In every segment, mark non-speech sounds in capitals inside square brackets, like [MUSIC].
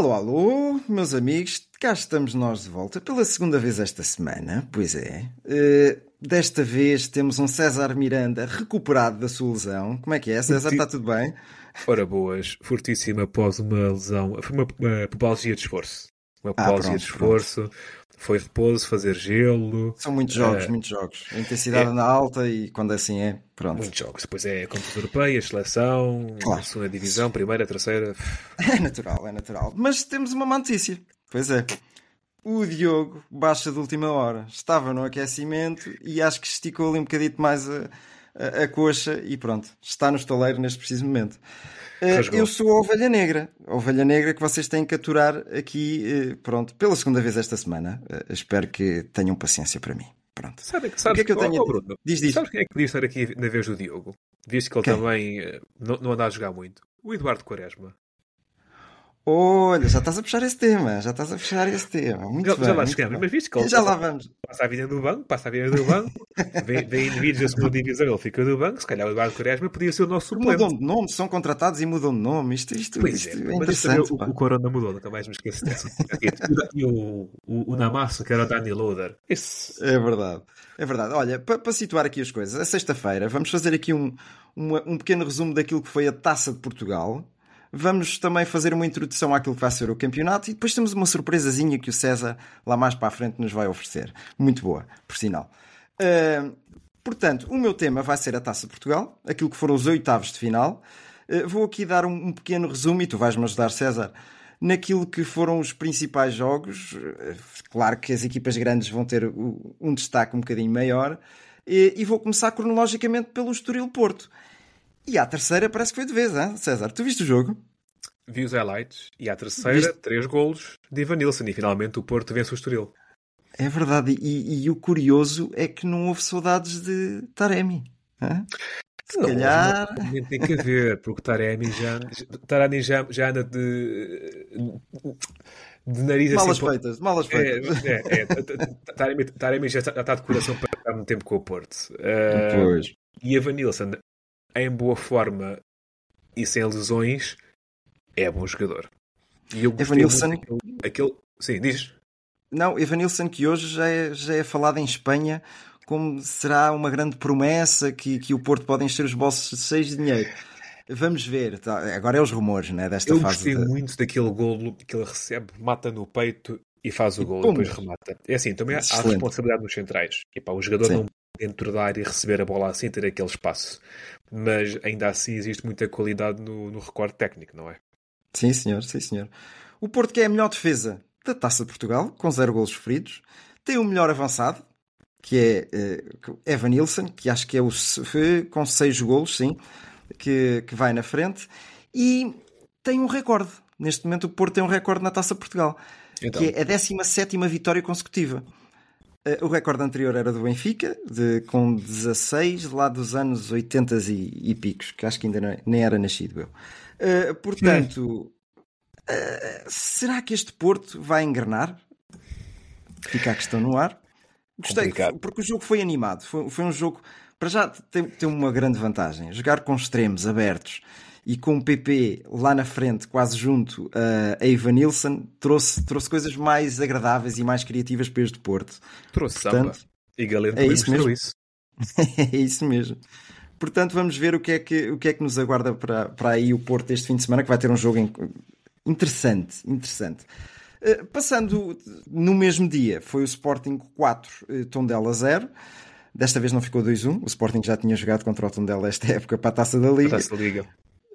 Alô, alô, meus amigos, cá estamos nós de volta pela segunda vez esta semana, pois é. Eh, desta vez temos um César Miranda recuperado da sua lesão. Como é que é, César? Está tudo bem? Ora boas, fortíssima após uma lesão, foi uma, uma pubalgia de esforço. Uma Ah, pubalgia pronto, de esforço, foi repouso, fazer gelo, São muitos jogos, Eh, muitos jogos. A intensidade é. anda alta e quando assim é, pronto. muitos jogos. Depois é competições europeias, seleção, Claro. segunda divisão, primeira, terceira. [LAUGHS] É natural, é natural. Mas temos uma má notícia. Pois é. O Diogo baixa de última hora. Estava no aquecimento e acho que esticou ali um bocadito mais a, a, a coxa e pronto. Está no estaleiro neste preciso momento. Eh, Rasgou. eu sou a Ovelha Negra. A Ovelha Negra que vocês têm que aturar aqui, eh, pronto, pela segunda vez esta semana. Eh, espero que tenham paciência para mim. Pronto. Sabe, O sabes que é que eu tenho oh? Bruno, Diz, diz. Sabes quem é que podia estar aqui na vez do Diogo? Visto que ele Quem? também não, não anda a jogar muito. O Eduardo Quaresma. Olha, já estás a puxar esse tema. Já estás a puxar esse tema. Muito Já, bem. já lá chegamos, mas visto que Já lá vamos. passa a vida no banco, passa a vida no banco, [LAUGHS] vem, vem indivíduos da segunda divisão, ele fica no banco, se calhar o Eduardo Quaresma podia ser o nosso suplente. Mudam de nome, são contratados e mudam de nome. Isto, isto, Pois isto é, é, interessante. o, o Corona mudou, nunca mais me esqueço dessa. E o, o, o Namasso, que era o Danny Loader. Esse. É verdade. É verdade. Olha, para situar aqui as coisas, é sexta-feira, vamos fazer aqui um, uma- um pequeno resumo daquilo que foi a Taça de Portugal. Vamos também fazer uma introdução àquilo que vai ser o campeonato e depois temos uma surpresazinha que o César lá mais para a frente nos vai oferecer. Muito boa, por sinal. Ah, portanto, o meu tema vai ser a Taça de Portugal, aquilo que foram os oitavos de final. Ah, vou aqui dar um, um pequeno resumo e tu vais-me ajudar, César, naquilo que foram os principais jogos. Ah, Claro que as equipas grandes vão ter um destaque um bocadinho maior. E vou começar cronologicamente pelo Estoril Porto. E à terceira parece que foi de vez, hein, César? Tu viste o jogo? Vi os highlights e à terceira, Viste? três golos de Ivan Nilsson e finalmente o Porto vence o Estoril. É verdade. E, e o curioso é que não houve saudades de Taremi. hã? Se Não, calhar. Tem que haver, porque Taremi já, Taremi já, já anda de, de nariz Malas assim. feitas, malas É, feitas. é, é. Taremi, Taremi já está já está de coração para estar muito tempo com o Porto. Ah, Pois. E Evan Nilsson, em boa forma e sem lesões, é bom jogador. E eu gostei Evanilson- muito aquele... Sim, diz. Não, Evanilson, que hoje já é, já é falado em Espanha como será uma grande promessa que, que o Porto pode encher os bolsos cheios de dinheiro. Vamos ver. tá? Agora é os rumores né, desta Eu fase. gostei de- muito daquele golo que ele recebe, mata no peito e faz o golo, Pum. depois remata. É assim, também há há Excelente. responsabilidade nos centrais. E, pá, o jogador Sim. não dentro da área e receber a bola assim, ter aquele espaço. Mas ainda assim existe muita qualidade no, no recorde técnico, não é? Sim, senhor, sim, senhor. O Porto que é a melhor defesa da Taça de Portugal, com zero golos sofridos. Tem o melhor avançado, que é eh, Evan Nilsson, que acho que é o com seis golos, sim, que, que vai na frente. E tem um recorde. Neste momento o Porto tem um recorde na Taça de Portugal, Então, que é a 17 vitória consecutiva. Eh, O recorde anterior era do Benfica, de, com 16, lá dos anos 80 e, e picos, que acho que ainda não- nem era nascido eu. Eh, portanto, eh, será que este Porto vai engrenar? Fica a questão no ar. Gostei, Complicado. porque o jogo foi animado. Foi, foi um jogo. Para já tem, tem uma grande vantagem. Jogar com extremos abertos e com o PP lá na frente, quase junto a a Ivan Nilsson, trouxe, trouxe coisas mais agradáveis e mais criativas para este Porto. trouxe portanto, samba. E Galeno é isso mesmo. isso. [LAUGHS] é isso mesmo. Portanto, vamos ver o que é que, o que, é que nos aguarda para, para aí o Porto este fim de semana, que vai ter um jogo in- interessante. interessante. Eh, passando no mesmo dia, foi o Sporting 4, eh, Tondela 0. Desta vez não ficou 2-1. O Sporting já tinha jogado contra o Tondela esta [LAUGHS] época para a Taça da Liga. Taça da Liga.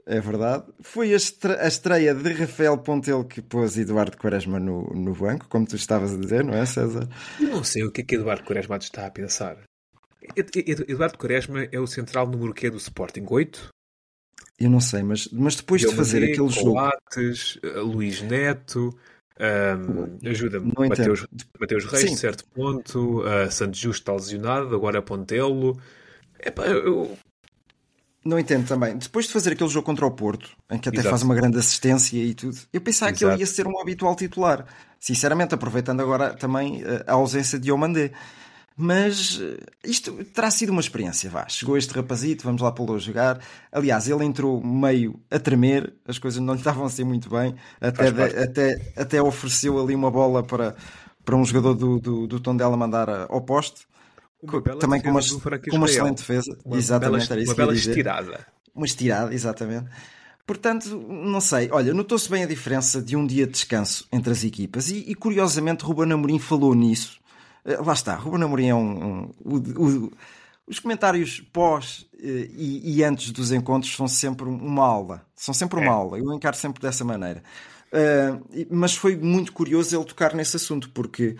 É verdade. Foi a, estre- a estreia de Rafael Pontel que pôs Eduardo Quaresma no, no banco, como tu estavas a dizer, não é, César? Eu não sei o que é que Eduardo Quaresma está a pensar. Ed- Ed- Eduardo Quaresma é o central número que do Sporting? 8? Eu não sei, mas, mas depois de fazer Diomandé, aquele jogo. Coates, uh, Luís Neto, um, ajuda-me. Mateus, Mateus Reis, Sim. certo ponto, uh, Santos Justo está lesionado, agora Pontelo. Epá, eu, Não entendo também. Depois de fazer aquele jogo contra o Porto, em que até Exato. faz uma grande assistência e tudo, eu pensava que ele Exato. ia ser um habitual titular. Sinceramente, aproveitando agora também eh, a ausência de Diomandé. Mas eh, isto terá sido uma experiência, vá. Chegou este rapazito, vamos lá pô-lo a jogar. Aliás, ele entrou meio a tremer, as coisas não lhe estavam a ser muito bem. Até, parte. até, até ofereceu ali uma bola para, para um jogador do, do, do Tondela mandar a- ao poste. Uma também com uma, com uma excelente defesa. uma Exatamente, bela, era isso uma bela estirada. Uma estirada, exatamente. Portanto, não sei. Olha, notou-se bem a diferença de um dia de descanso entre as equipas e, e, curiosamente, Ruben Amorim falou nisso. Eh, Lá está, Ruben Amorim é um... um- o- o- os comentários pós eh, e, e antes dos encontros são sempre uma aula. São sempre uma É. aula. Eu encaro sempre dessa maneira. E- mas foi muito curioso ele tocar nesse assunto, porque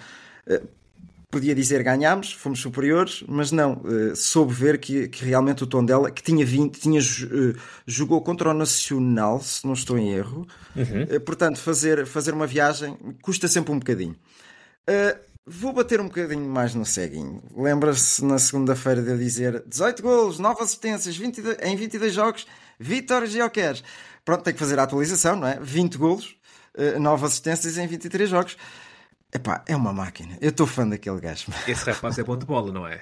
podia dizer ganhámos, fomos superiores, mas não, eh, soube ver que, que realmente o Tondela, que tinha vindo, tinha, eh, jogou contra o Nacional, se não estou em erro, Eh, portanto, fazer, fazer uma viagem custa sempre um bocadinho. Eh, vou bater um bocadinho mais no ceguinho. Lembra-se na segunda-feira de eu dizer 18 golos, 9 assistências 22 em 22 jogos, vitórias e. Pronto, tem que fazer a atualização, não é? 20 golos, 9 assistências em 23 jogos. Epá, é uma máquina. Eu estou fã daquele gajo. Esse rapaz é bom de bola, não é?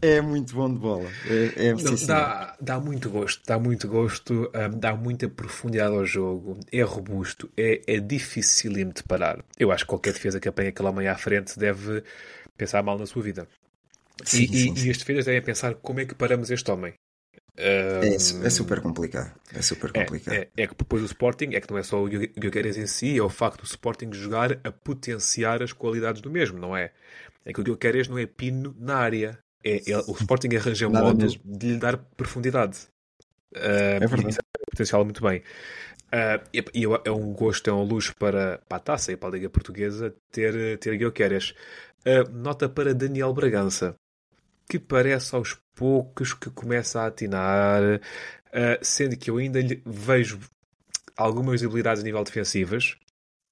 É muito bom de bola. É, é, Não, dá, dá muito gosto, dá muito gosto, hum, dá muita profundidade ao jogo, é robusto, é, é dificílimo de parar. Eu acho que qualquer defesa que apanha aquela meia à frente deve pensar mal na sua vida. Sim, e, sim, e, sim. e as defesas devem pensar como é que paramos este homem. É, é super complicado. É super é, complicado. é, é que depois o Sporting, é que não é só o Guilherme em si, é o facto do Sporting jogar a potenciar as qualidades do mesmo, não é? É que o Guilherme não é pino na área. É, ele- o Sporting arranja um Nada modo mesmo. de lhe dar profundidade. Uh, É verdade. Isso é potencial muito bem. Uh, e e é um gosto, é um luxo para, para a taça e para a Liga Portuguesa ter, ter Guilherme. Uh, nota para Daniel Bragança, que parece aos poucos que começa a atinar, uh, sendo que eu ainda lhe vejo algumas habilidades a nível defensivas.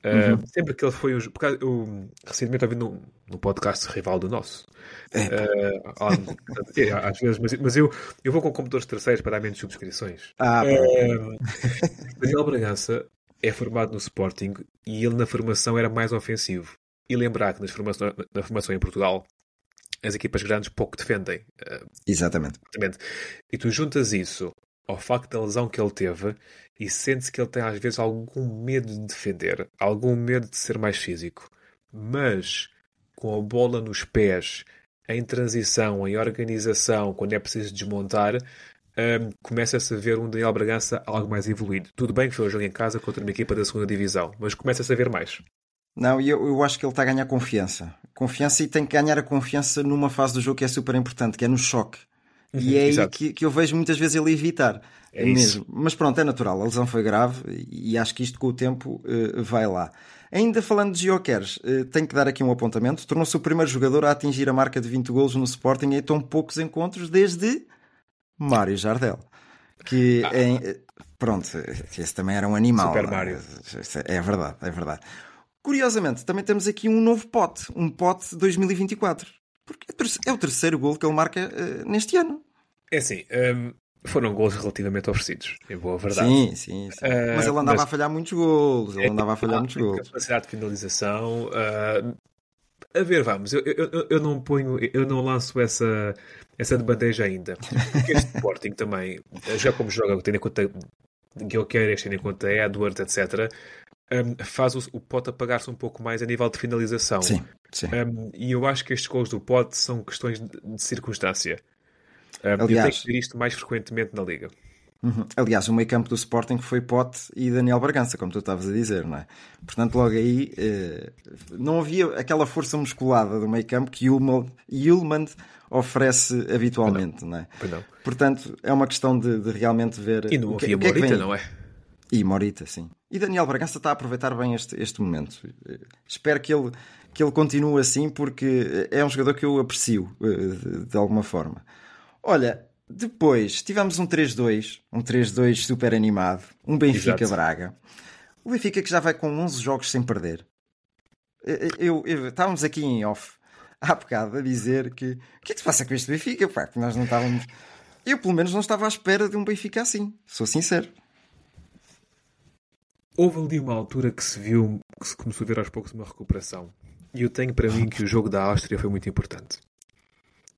Uh, Uhum. Sempre que ele foi. o- Porque eu recentemente ouvi no, no podcast rival do nosso. Uh, às vezes, mas, mas eu, eu vou com computadores terceiros para dar menos subscrições. Ah, Uh, Daniel Bragança é formado no Sporting e ele na formação era mais ofensivo. E lembrar que nas formação, na formação em Portugal as equipas grandes pouco defendem. Exatamente. Exatamente. E tu juntas isso ao facto da lesão que ele teve e sentes que ele tem às vezes algum medo de defender, algum medo de ser mais físico. Mas com a bola nos pés, em transição, em organização, quando é preciso desmontar, hum, começa-se a ver um Daniel Bragança algo mais evoluído. Tudo bem que foi um jogo em casa contra uma equipa da segunda divisão, mas começa-se a ver mais. Não, e eu, eu acho que ele está a ganhar confiança. Confiança e tem que ganhar a confiança numa fase do jogo que é super importante, que é no choque. E é aí Exato. que, que eu vejo muitas vezes ele evitar. É mesmo. Mas pronto, é natural. A lesão foi grave e, acho que isto com o tempo eh, vai lá. Ainda falando de Jokeres, eh, tenho que dar aqui um apontamento. Tornou-se o primeiro jogador a atingir a marca de 20 golos no Sporting em tão poucos encontros desde Mário Jardel. Que em, eh, pronto, esse também era um animal. Super é? Mário. É verdade, é verdade. Curiosamente, também temos aqui um novo pote, um pote 2024. Porque é o é terceiro gol que ele marca eh, neste ano. É assim, hum, foram gols relativamente oferecidos, em boa verdade. Sim, sim, sim. Eh, mas ele andava mas- a falhar muitos golos. Ele andava a falhar muitos Tem golos. Capacidade de finalização. ah, a ver, vamos, eu, eu, eu- eu não ponho, eu não lanço essa, essa de bandeja ainda. Porque este Sporting também, já como joga, tendo em conta Guilherme, tendo em conta Edward, etc., hum, faz o, o Pote apagar-se um pouco mais a nível de finalização. Sim, sim. Um, e eu acho que estes gols do Pote são questões de, de circunstância. Um, eu tenho Aliás- que ver isto mais frequentemente na Liga. Uhum. Aliás, o meio campo do Sporting foi Pote e Daniel Bragança, como tu estavas a dizer, não é? Portanto, logo aí eh, não havia aquela força musculada do meio campo que Yulman, oferece habitualmente, não é? Portanto, é uma questão de, de realmente ver. E não o que, havia que é que Morita, vem aí. não é? E Morita, sim. E Daniel Bragança está a aproveitar bem este, este momento. Eh, Espero que ele, que ele continue assim, porque é um jogador que eu aprecio, eh, de, de alguma forma. Olha, depois tivemos um 3-2, um 3-2 super animado, um Benfica-Braga. O Benfica que já vai com 11 jogos sem perder. Eu, eu, estávamos aqui em off [LAUGHS] há bocado a dizer que o que é que se passa com este Benfica? Pá, que nós não estávamos. Eu, pelo menos, não estava à espera de um Benfica assim, sou sincero. Houve ali uma altura que se viu, que se começou a ver aos poucos uma recuperação. E eu tenho para mim que o jogo da Áustria foi muito importante.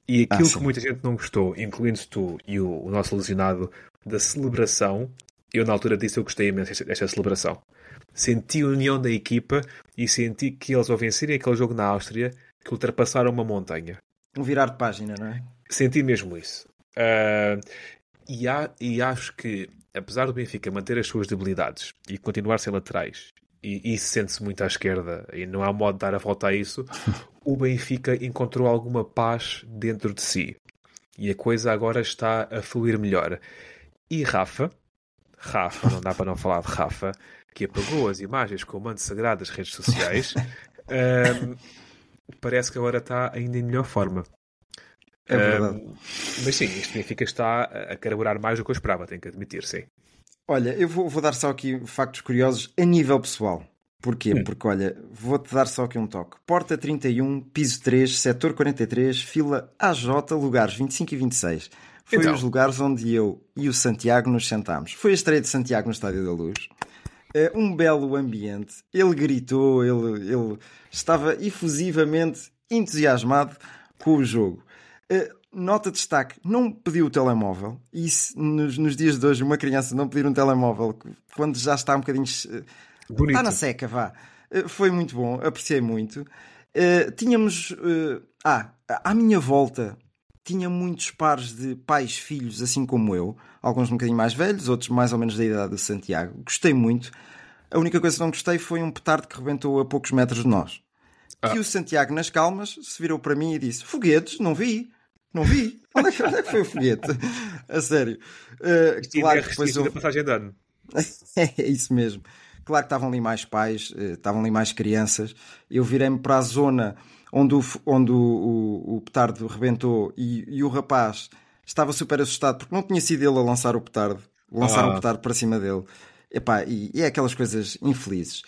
E aquilo ah, que muita gente não gostou, incluindo tu e o, o, nosso lesionado, da celebração, eu na altura disse eu gostei imenso desta celebração. Senti a união da equipa e senti que eles, ao vencerem aquele jogo na Áustria, que ultrapassaram uma montanha. Um virar de página, não é? Senti mesmo isso. Uh, e, há, e acho que, apesar do Benfica manter as suas debilidades e continuar sem laterais, e isso sente-se muito à esquerda, e não há modo de dar a volta a isso, [LAUGHS] o Benfica encontrou alguma paz dentro de si. E a coisa agora está a fluir melhor. E Rafa, Rafa, não dá para não falar de Rafa, que apagou as imagens com o manto sagrado das redes sociais, [LAUGHS] um, parece que agora está ainda em melhor forma. É verdade. Um, mas sim, este Benfica está a carburar mais do que eu esperava, tenho que admitir, sim. Olha, eu vou, vou dar só aqui factos curiosos a nível pessoal. Porquê? Hum. Porque, olha, vou-te dar só aqui um toque. Porta 31, piso 3, setor 43, fila AJ, lugares 25 e 26. Foi então. os lugares onde eu e o Santiago nos sentámos. Foi a estreia de Santiago no Estádio da Luz. Uh, um belo ambiente. Ele gritou, ele, ele estava efusivamente entusiasmado com o jogo. Uh, nota de destaque, não pediu o telemóvel. E se, nos, nos, dias de hoje, uma criança não pedir um telemóvel quando já está um bocadinho. Uh, Bonito. Está na seca, vá. Uh, foi muito bom, apreciei muito. Tínhamos. ah, à minha volta, tinha muitos pares de pais, filhos, assim como eu. Alguns um bocadinho mais velhos, outros mais ou menos da idade do Santiago. Gostei muito. A única coisa que não gostei foi um petardo que rebentou a poucos metros de nós. Ah. E o Santiago, nas calmas, se virou para mim e disse: Foguetes, não vi. Não vi. Onde é que, onde é que foi o foguete? A sério. Uh, claro que depois eu... passagem de ano. [LAUGHS] é isso mesmo. Claro que estavam ali mais pais, uh, estavam ali mais crianças. Eu virei-me para a zona onde o, onde o, o, o petardo rebentou e, e, o rapaz estava super assustado porque não tinha sido ele a lançar o petardo. Lançaram ah. o petardo para cima dele. Epá, e, e é aquelas coisas infelizes.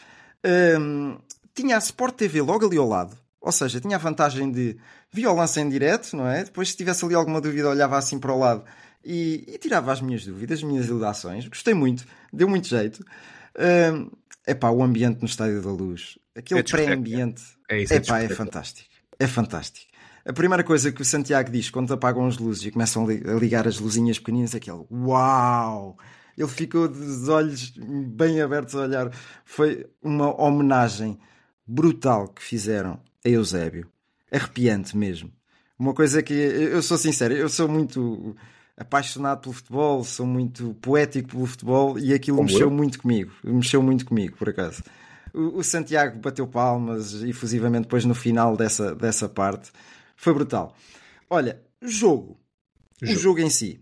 Tinha a Sport TV logo ali ao lado. Ou seja, tinha a vantagem de via o lance em direto, não é? Depois, se tivesse ali alguma dúvida, olhava assim para o lado e, e tirava as minhas dúvidas, as minhas ilações. Gostei muito, deu muito jeito. É epá, o ambiente no Estádio da Luz, aquele é pré-ambiente, é, é, epá, é fantástico. É fantástico. A primeira coisa que o Santiago diz quando apagam as luzes e começam a ligar as luzinhas pequeninas é aquele Uau! Ele ficou de olhos bem abertos a olhar. Foi uma homenagem brutal que fizeram a Eusébio. Arrepiante mesmo. Uma coisa que eu sou sincero, eu sou muito apaixonado pelo futebol, sou muito poético pelo futebol e aquilo Como mexeu eu? muito comigo. Mexeu muito comigo, por acaso. O, o Santiago bateu palmas efusivamente depois no final dessa, dessa parte. Foi brutal. Olha, jogo. jogo. O jogo em si.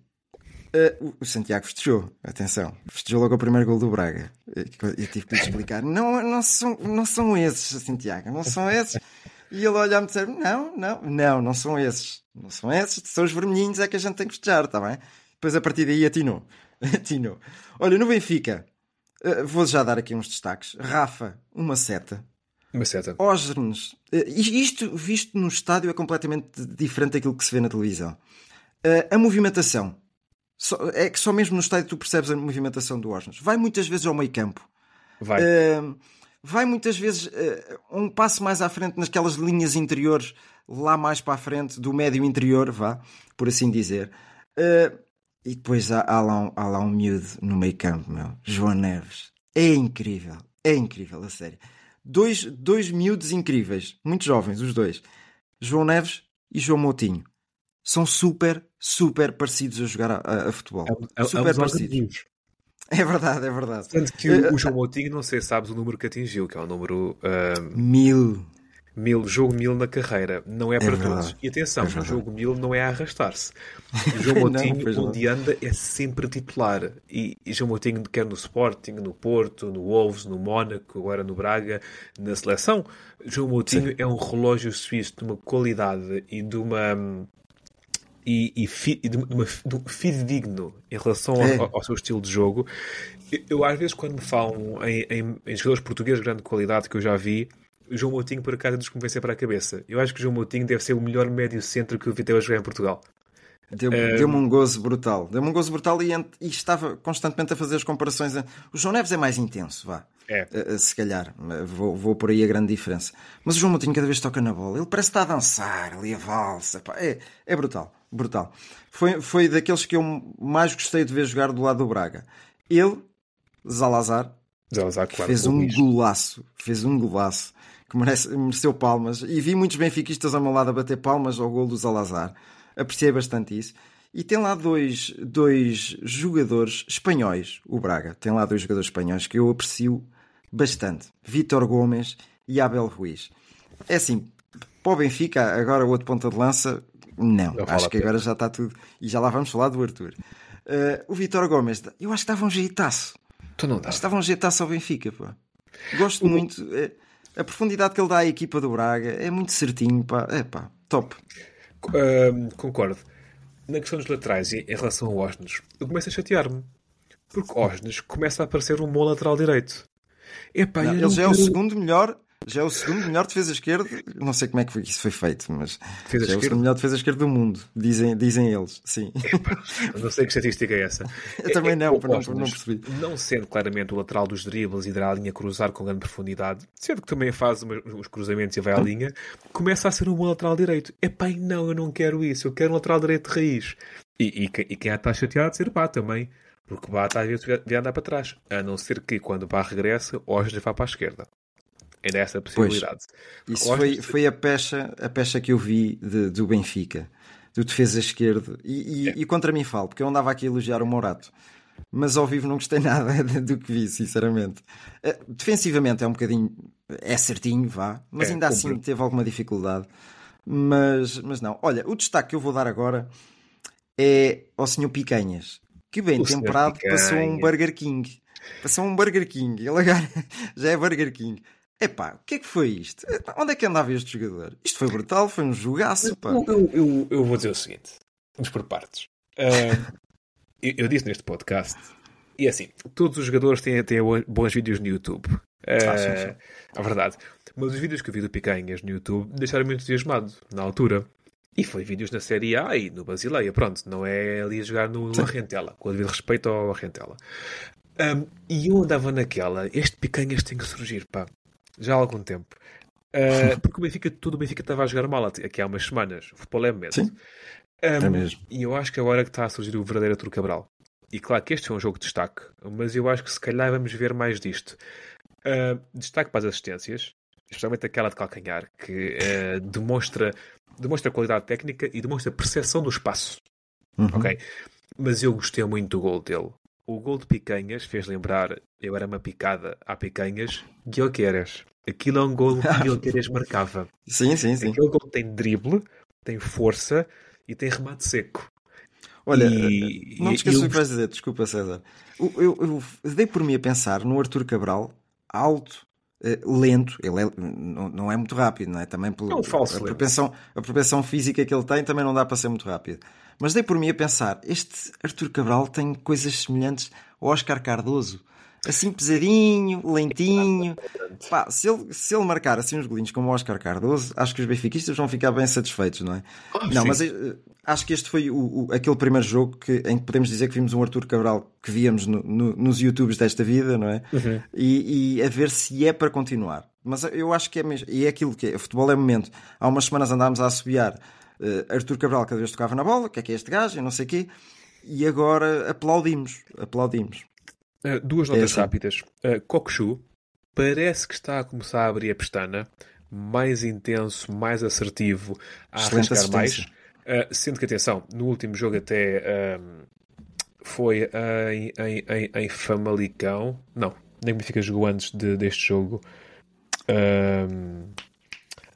Uh, o Santiago festejou, atenção, festejou logo o primeiro gol do Braga. Eu tive que lhe explicar: não, não, são, não são esses, Santiago, não são esses. E ele olhava-me e disse: não, não, não, não são esses, não são esses, são os vermelhinhos, é que a gente tem que festejar, está bem? Depois a partir daí atinou, [LAUGHS] atinou. Olha, no Benfica, uh, vou já dar aqui uns destaques: Rafa, uma seta. Uma seta. Osgernes, uh, isto visto no estádio é completamente diferente daquilo que se vê na televisão. a movimentação é que só mesmo no estádio tu percebes a movimentação do Osnas. Vai muitas vezes ao meio campo. Vai. Uh, vai muitas vezes uh, um passo mais à frente naquelas linhas interiores, lá mais para a frente, do médio interior, vá, por assim dizer. Uh, e depois há, há, lá um, há lá um miúdo no meio campo, meu. João Neves. É incrível. É incrível, a sério. Dois, dois miúdos incríveis. Muito jovens, os dois. João Neves e João Moutinho são super, super parecidos a jogar a, a, a futebol. É, é, super é parecidos. [LAUGHS] É verdade, é verdade. Tanto que o, o João Moutinho, não sei se sabes o número que atingiu, que é o número. Uh, mil. Mil, jogo mil na carreira. Não é, é para verdade. todos. E atenção, é o jogo mil não é a arrastar-se. [LAUGHS] O João Moutinho, não, onde anda, é sempre titular. E, e João Moutinho, quer no Sporting, no Porto, no Wolves, no Mónaco, agora no Braga, na seleção. João Moutinho Sim. é um relógio suíço de uma qualidade e de uma e, e, fi, e de, uma, de um fidedigno em relação É. ao, ao seu estilo de jogo. Eu, eu, às vezes, quando me falam em, em, em jogadores portugueses de grande qualidade que eu já vi, o João Moutinho, por acaso, nos convenceu para a cabeça. Eu acho que o João Moutinho deve ser o melhor médio centro que eu vi até hoje jogar em Portugal. Deu-me deu um gozo brutal. Deu-me um gozo brutal e, e estava constantemente a fazer as comparações. O João Neves é mais intenso, vá. É. Uh, uh, se calhar. Uh, Vou, vou por aí a grande diferença. Mas o João Moutinho cada vez toca na bola. Ele parece estar a dançar ali a valsa. pá. É, é brutal. Brutal. Foi, foi daqueles que eu mais gostei de ver jogar do lado do Braga. Ele, Zalazar, Zalazar, claro, fez um Luís. golaço. Fez um golaço. Que merece, mereceu palmas. E vi muitos benfiquistas ao meu lado a bater palmas ao gol do Zalazar. Apreciei bastante isso. E tem lá dois, dois jogadores espanhóis, o Braga. Tem lá dois jogadores espanhóis que eu aprecio bastante. Vítor Gomes e Abel Ruiz. É assim, para o Benfica, agora o outro ponta de lança, não. Não acho que agora já está tudo. E já lá vamos falar do Arthur. Uh, o Vítor Gomes, eu acho que estava um jeitaço. Tu não dá. Acho que estava um jeitaço ao Benfica, pá. Gosto muito. é, a profundidade que ele dá à equipa do Braga é muito certinho, pá. É pá, top. Ahm, concordo. Na questão dos laterais e em relação ao Osnes, eu começo a chatear-me. Porque Osnes começa a aparecer um bom lateral direito. Epá, Não, ele já é o segundo melhor. Já é o segundo melhor defesa esquerda. Não sei como é que isso foi feito, mas Defesa já é o segundo melhor defesa esquerda do mundo. Dizem, dizem eles, sim. Não sei que estatística é essa. Eu também não, não- não percebi. Não sendo claramente o lateral dos dribles e da linha cruzar com grande profundidade, sendo que também faz os cruzamentos e vai à linha, começa a ser um bom lateral direito. Epá, e não, eu não quero isso. Eu quero um lateral direito de raiz. E, e, e quem está chateado de ser Bá também. Porque Bá está às vezes vai andar para trás. A não ser que quando Bá regressa, Osnes vá para a esquerda. Ainda há essa possibilidade. Isso Osnes- foi, foi a, pecha, a pecha que eu vi de- do Benfica, do defesa esquerdo. E, e- e contra mim falo, porque eu andava aqui a elogiar o Morato. Mas ao vivo não gostei [LAUGHS] nada do que vi, sinceramente. Eh, Defensivamente é um bocadinho. É certinho, vá. Mas É, ainda assim teve alguma dificuldade. Mas, mas não. Olha, o destaque que eu vou dar agora é ao Sr. Picanhas, que bem O temperado passou um. Burger King. Passou um Burger King. Ele agora [LAUGHS] já é Burger King. Epá, o que é que foi isto? Onde é que andava este jogador? Isto foi brutal, foi um jogaço, pá. Eu, eu, eu, vou dizer o seguinte: vamos por partes. Ah, [LAUGHS] eu, eu disse neste podcast, e é assim, todos os jogadores têm, têm bons vídeos no YouTube. Ah, Ah, sim, sim. É verdade. Mas os vídeos que eu vi do Picanhas no YouTube deixaram-me entusiasmado na altura. E foi vídeos na Série A e no Basileia. Pronto, não é ali a jogar no Arrentela, com o devido respeito ao Arrentela. Um, e eu andava naquela, este Picanhas tem que surgir, pá. Já há algum tempo. Uh, [LAUGHS] porque o Benfica, tudo o Benfica estava a jogar mal aqui há umas semanas. O futebol é mesmo. Sim. É mesmo. E eu acho que agora que está a surgir o verdadeiro Artur Cabral. E claro que este é um jogo de destaque, mas eu acho que se calhar vamos ver mais disto. Uh, destaque para as assistências, especialmente aquela de calcanhar, que uh, demonstra, demonstra qualidade técnica e demonstra percepção do espaço. Uhum. Ok? Mas eu gostei muito do gol dele. O gol de Picanhas fez lembrar, eu era uma picada a Picanhas, Guilhermes. Aquilo é um gol que [LAUGHS] Guilhermes marcava. Sim, sim, sim. Aquele gol tem drible, tem força e tem remate seco. Olha, E- não te esqueças eu o que vais dizer, desculpa César. Eu, eu- eu dei por mim a pensar no Arthur Cabral, alto, eh, lento, ele é- não, não é muito rápido, não é? Também pelo, É um falso a, propensão, a propensão física que ele tem também não dá para ser muito rápido. Mas dei por mim a pensar, este Arthur Cabral tem coisas semelhantes ao Oscar Cardoso. Assim pesadinho, lentinho. Pá, se, ele, se ele marcar assim uns golinhos como o Oscar Cardoso, acho que os benfiquistas vão ficar bem satisfeitos, não é? não, sim. mas eh, acho que este foi o, o- aquele primeiro jogo que, em que podemos dizer que vimos um Arthur Cabral que víamos no- no- nos YouTubes desta vida, não é? E, e a ver se é para continuar. Mas eu acho que é mesmo. E é aquilo que é. O futebol é momento. Há umas semanas andámos a assobiar eh, Arthur Cabral cada vez tocava na bola, o que é que é este gajo, e não sei o quê. E agora aplaudimos. Aplaudimos. Uh, duas notas assim. rápidas. Uh, Kokushu parece que está a começar a abrir a pestana, mais intenso, mais assertivo, a Excelente arriscar mais. Uh, sendo que, atenção, no último jogo até um, foi em, em, em, em Famalicão. Não, nem o Benfica jogou antes de- deste jogo. Um,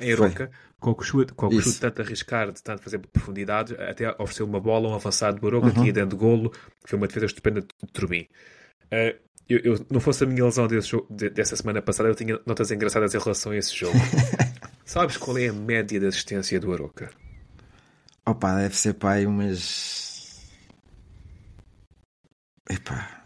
em Aroca. Kokushu, Kokushu Isso. tanto arriscar, de tanto fazer profundidade, até ofereceu uma bola, um avançado do Aroca Uhum. que ia dentro de golo, que foi uma defesa estupenda de Turbin. Uh, eu, eu- não fosse a minha lesão jogo- de- dessa semana passada, eu tinha notas engraçadas em relação a esse jogo. [LAUGHS] Sabes qual é a média de assistência do Aroca? Opa, deve ser pai umas. Epá.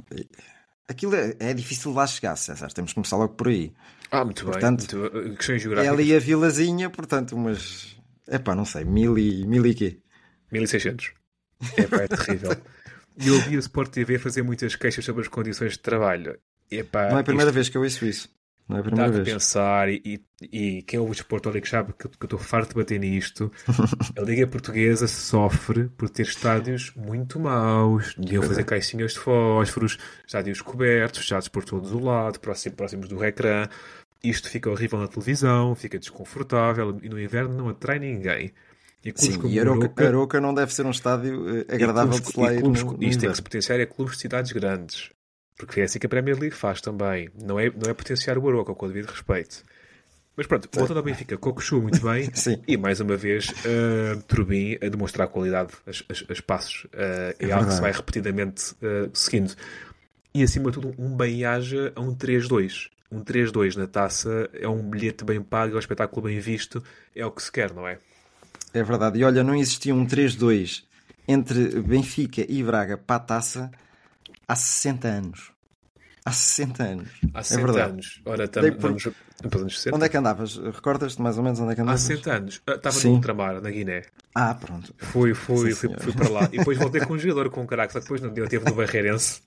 Aquilo é, é difícil de lá chegar, César. Temos que começar logo por aí. Ah, muito Portanto, bem. Muito, questões É geográficas. ali a vilazinha, portanto, umas. Epá, não sei, mil e, mil e quê? 1600. É, pá, é terrível. [LAUGHS] E eu ouvi o Sport TV fazer muitas queixas sobre as condições de trabalho. Epá, Não é a primeira isto vez que eu ouço isso. Não é a Dá primeira que vez. pensar, e, e, e quem ouve o Desporto Olímpico sabe que, que eu estou farto de bater nisto. [LAUGHS] A Liga Portuguesa sofre por ter estádios muito maus, deviam fazer caixinhas de fósforos, estádios cobertos, fechados por todos o lado, próximos, próximos do ecrã. Isto fica horrível na televisão, fica desconfortável e no inverno não atrai ninguém. E Sim, e Aroca, Aroca- não deve ser um estádio eh, agradável clubes- de se lá ir clubes- no, no Isto tem que se potenciar é clubes de cidades grandes. Porque é assim que a Premier League faz também. Não é, não é potenciar o Aroca, com o devido respeito. Mas pronto, voltando ao Benfica, Cocochou muito bem. [LAUGHS] Sim. E mais uma vez, uh, Turbin a demonstrar a qualidade, as, as, as passos. Uh, é, algo que se vai repetidamente uh, seguindo. E acima de tudo, um bem-aja a um 3-2. Um 3-2 na taça é um bilhete bem pago, é um espetáculo bem visto. É o que se quer, não é? É verdade. E olha, não existia um 3-2 entre Benfica e Braga para a taça há 60 anos. Há 60 anos. Há é 60 verdade. anos. Ora, tam, Dei por- vamos, vamos anos 60. Onde é que andavas? Recordas-te mais ou menos onde é que Há andavas? 60 anos. Ah, Estava Sim. no ultramar, na Guiné. Ah, pronto. Fui, fui, Sim, fui, fui para lá. E depois voltei com um [LAUGHS] jogador com um caraca, só que depois não deu, teve no Barreirense.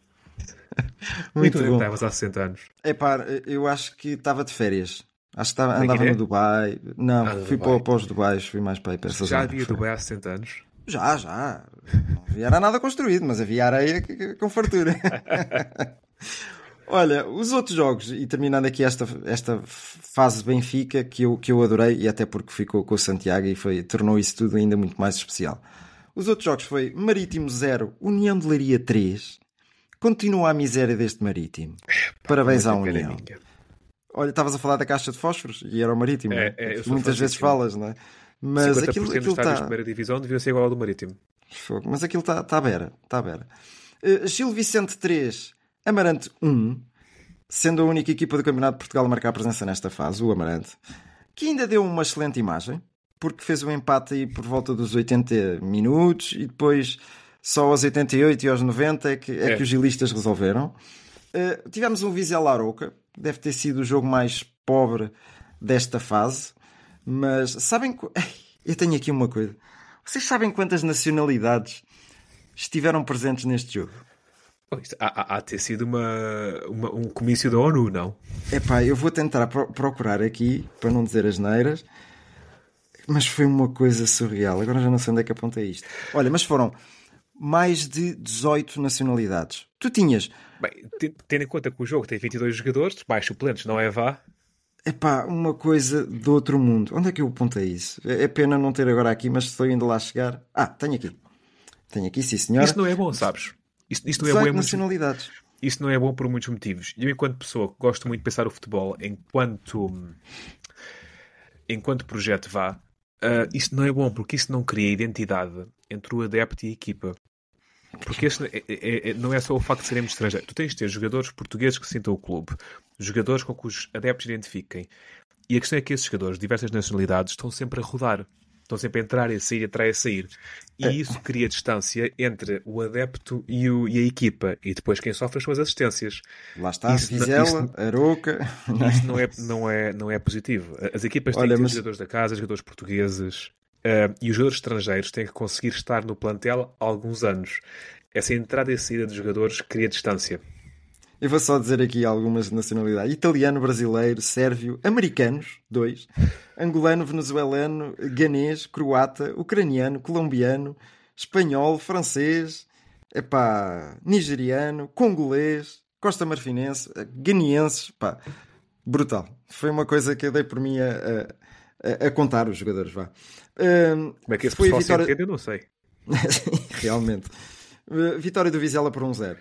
Muito tu bom. estavas há 60 anos. Epá, eu acho que estava de férias. Acho que estava, Na andava Guiné? no Dubai. Não, Ah, fui Dubai. para, os Dubais, fui mais para aí para essa Já havia Dubai há 60 anos. Já, já. Não havia nada construído, mas havia areia com fartura. [LAUGHS] Olha, os outros jogos, e terminando aqui esta, esta fase Benfica, que eu, que eu adorei, e até porque ficou com o Santiago e foi, tornou isso tudo ainda muito mais especial. Os outros jogos foi Marítimo 0, União de Leiria 3. Continua a miséria deste Marítimo. Parabéns à pena União. minha. Olha, estavas a falar da caixa de fósforos e era o Marítimo. É, não é? Muitas vezes falas, não é? Mas 50% aquilo, aquilo de está. primeira divisão devia ser igual ao do Marítimo. Mas aquilo está tá à beira, está à beira. Uh, Gil Vicente 3, Amarante 1, sendo a única equipa do Campeonato de Portugal a marcar presença nesta fase, o Amarante, que ainda deu uma excelente imagem, porque fez o empate aí por volta dos 80 minutos e depois só aos 88 e aos 90 é que, é É. que os gilistas resolveram. Uh, tivemos um Vizela Aroca, deve ter sido o jogo mais pobre desta fase, mas sabem. [LAUGHS] Eu tenho aqui uma coisa. Vocês sabem quantas nacionalidades estiveram presentes neste jogo? Oh, há, há, há ter sido uma, uma- um comício da ONU, não? Epá, eu vou tentar pro- procurar aqui, para não dizer as neiras, mas foi uma coisa surreal. Agora já não sei onde é que apontei isto. Olha, mas foram mais de 18 nacionalidades. Tu tinhas, Bem, te- tendo em conta que o jogo tem 22 jogadores, mais suplentes, não é vá? epá, uma coisa do outro mundo. Onde é que eu apontei isso? É é pena não ter agora aqui, mas estou indo lá chegar. Ah, tenho aqui. Tenho aqui, sim senhora. Isto não é bom, sabes? Isto, isto não é bom 18 em muitos- nacionalidades. Isto não é bom por muitos motivos. Eu, enquanto pessoa que gosto muito de pensar o futebol enquanto, enquanto projeto vá, ah, isto não é bom porque isto não cria identidade entre o adepto e a equipa. Porque este é- é- é- não é só o facto de seremos estrangeiros. Tu tens de ter jogadores portugueses que sintam o clube, jogadores com que os adeptos identifiquem. E a questão é que esses jogadores de diversas nacionalidades estão sempre a rodar. Estão sempre a entrar e a sair, a entrar e a sair. E isso cria distância entre o adepto e, o- e a equipa. E depois quem sofre são as assistências. Lá está, Isso Vizela, isso- Aroca. Isso não é, não é, não é positivo. As equipas têm Olha, mas- jogadores da casa, jogadores portugueses eh, e os jogadores estrangeiros têm que conseguir estar no plantel há alguns anos. Essa entrada e saída de jogadores cria distância. Eu vou só dizer aqui algumas nacionalidades: italiano, brasileiro, sérvio, americanos, dois, angolano, venezuelano, ganês, croata, ucraniano, colombiano, espanhol, francês, epá, nigeriano, congolês, costa marfinense, guineenses, pá, brutal. Foi uma coisa que eu dei por mim a, a- a contar os jogadores, vá. Como é que esse foi a vitória... entende? Eu não sei. [LAUGHS] Realmente. Uh, Vitória do Vizela por 1-0.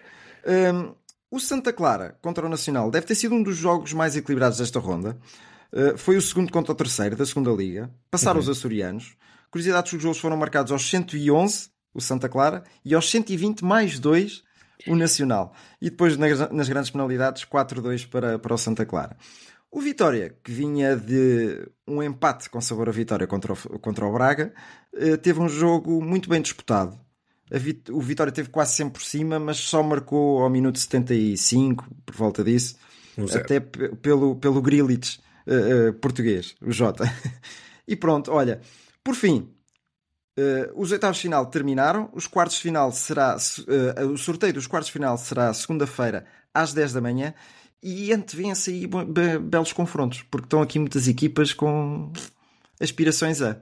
Um, o Santa Clara contra o Nacional deve ter sido um dos jogos mais equilibrados desta ronda. Uh, foi o segundo contra o terceiro da segunda Liga. Passaram os açorianos. Curiosidade, os golos foram marcados aos 111, o Santa Clara, e aos 120 mais 2, o Nacional. E depois nas, nas grandes penalidades, 4-2 para, para o Santa Clara. O Vitória, que vinha de um empate com sabor a vitória contra o, contra o Braga, eh, teve um jogo muito bem disputado. Vit o Vitória teve quase sempre por cima, mas só marcou ao minuto 75, por volta disso, Um até pelo, pelo Grilich uh, uh, português, o Jota. [LAUGHS] e pronto, olha, por fim, uh, os oitavos de final terminaram, os quartos final será, o sorteio dos quartos de final será segunda-feira às 10 da manhã e antevêm-se aí be belos confrontos, porque estão aqui muitas equipas com aspirações a.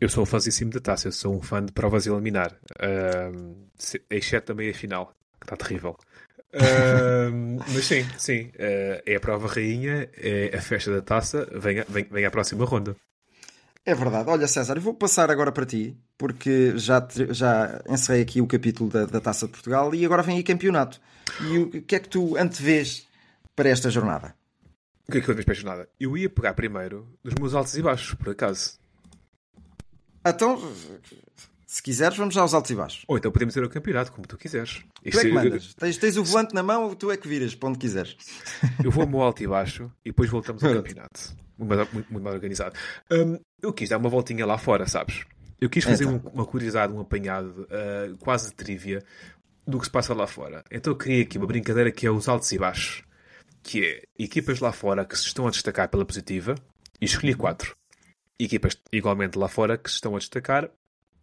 Eu sou um fãzíssimo da taça, eu sou um fã de provas a eliminar, uh, exceto a meia final, que está terrível. Uh, [LAUGHS] mas sim, sim, uh, é a prova rainha, é a festa da taça, vem, a, vem, vem à próxima ronda. É verdade. Olha, César, eu vou passar agora para ti, porque já, já encerrei aqui o capítulo da, da Taça de Portugal e agora vem aí campeonato. E o que é que tu antevês para esta jornada? O que é que eu vejo para a jornada? Eu ia pegar primeiro nos meus altos e baixos, por acaso. Então, se quiseres, vamos já aos altos e baixos. Ou então podemos ir ao campeonaito, como tu quiseres. Tu é que mandas. Tens, tens o volante na mão ou tu é que viras para onde quiseres? Eu vou ao meu alto e baixo e depois voltamos ao [LAUGHS] campeonato. Muito, muito, muito mais organizado. Um, eu quis dar uma voltinha lá fora, sabes? Eu quis fazer então. um, uma curiosidade, um apanhado, uh, quase de trivia, do que se passa lá fora. Então eu criei aqui uma brincadeira que é os altos e baixos. Que é equipas lá fora que se estão a destacar pela positiva, e escolhi quatro. Equipas igualmente lá fora que se estão a destacar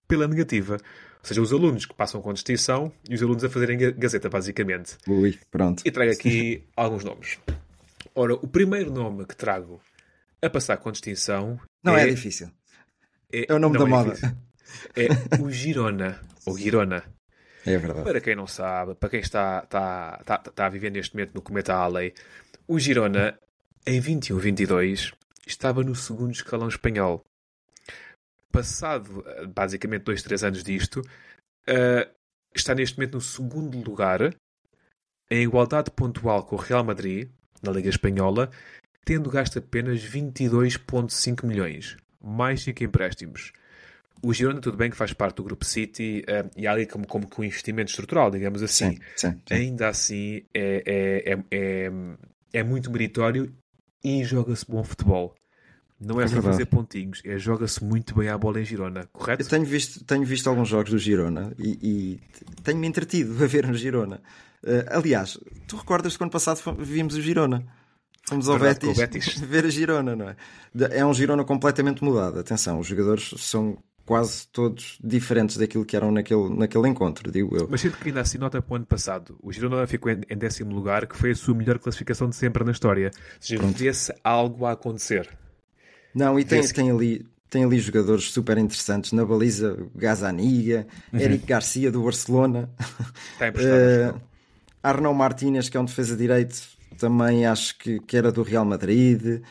pela negativa. Ou seja, os alunos que passam com distinção e os alunos a fazerem gazeta, basicamente. Ui, pronto. E trago aqui alguns nomes. Ora, o primeiro nome que trago a passar com distinção. Não é, é difícil. É, é, o nome da é moda. Difícil. É o Girona. ou Girona. É verdade. Para quem não sabe, para quem está, está, está, está a viver neste momento no Cometa Alley, o Girona, em 21-22, estava no segundo escalão espanhol. Passado, basicamente, dois, três anos disto, uh, está neste momento no segundo lugar, em igualdade pontual com o Real Madrid, na Liga Espanhola, tendo gasto apenas 22,5 milhões, mais 5 empréstimos. O Girona, tudo bem que faz parte do Grupo City uh, e há ali como, como que um investimento estrutural, digamos assim. Sim, sim, sim. Ainda assim, é, é, é, é, é muito meritório e joga-se bom futebol. Não é, é só fazer pontinhos, é joga-se muito bem a bola em Girona, correto? Eu tenho visto, tenho visto alguns jogos do Girona e, e tenho-me entretido a ver no Girona. Uh, aliás, tu recordas que quando passado vimos o Girona? Fomos ao Betis, Betis, [LAUGHS] ver a Girona, não é? É um Girona completamente mudado. Atenção, os jogadores são quase todos diferentes daquilo que eram naquele, naquele encontro, digo eu. Mas sinto que ainda assim nota para o ano passado. O Girona ficou em, em, décimo lugar, que foi a sua melhor classificação de sempre na história. Se vê-se algo a acontecer. Não, e tem, tem, ali, tem ali jogadores super interessantes. Na baliza, Gazaniga, uhum. Eric Garcia do Barcelona. Emprestado. uh, Arnão Martínez, que é um defesa direito, também acho que, que era do Real Madrid.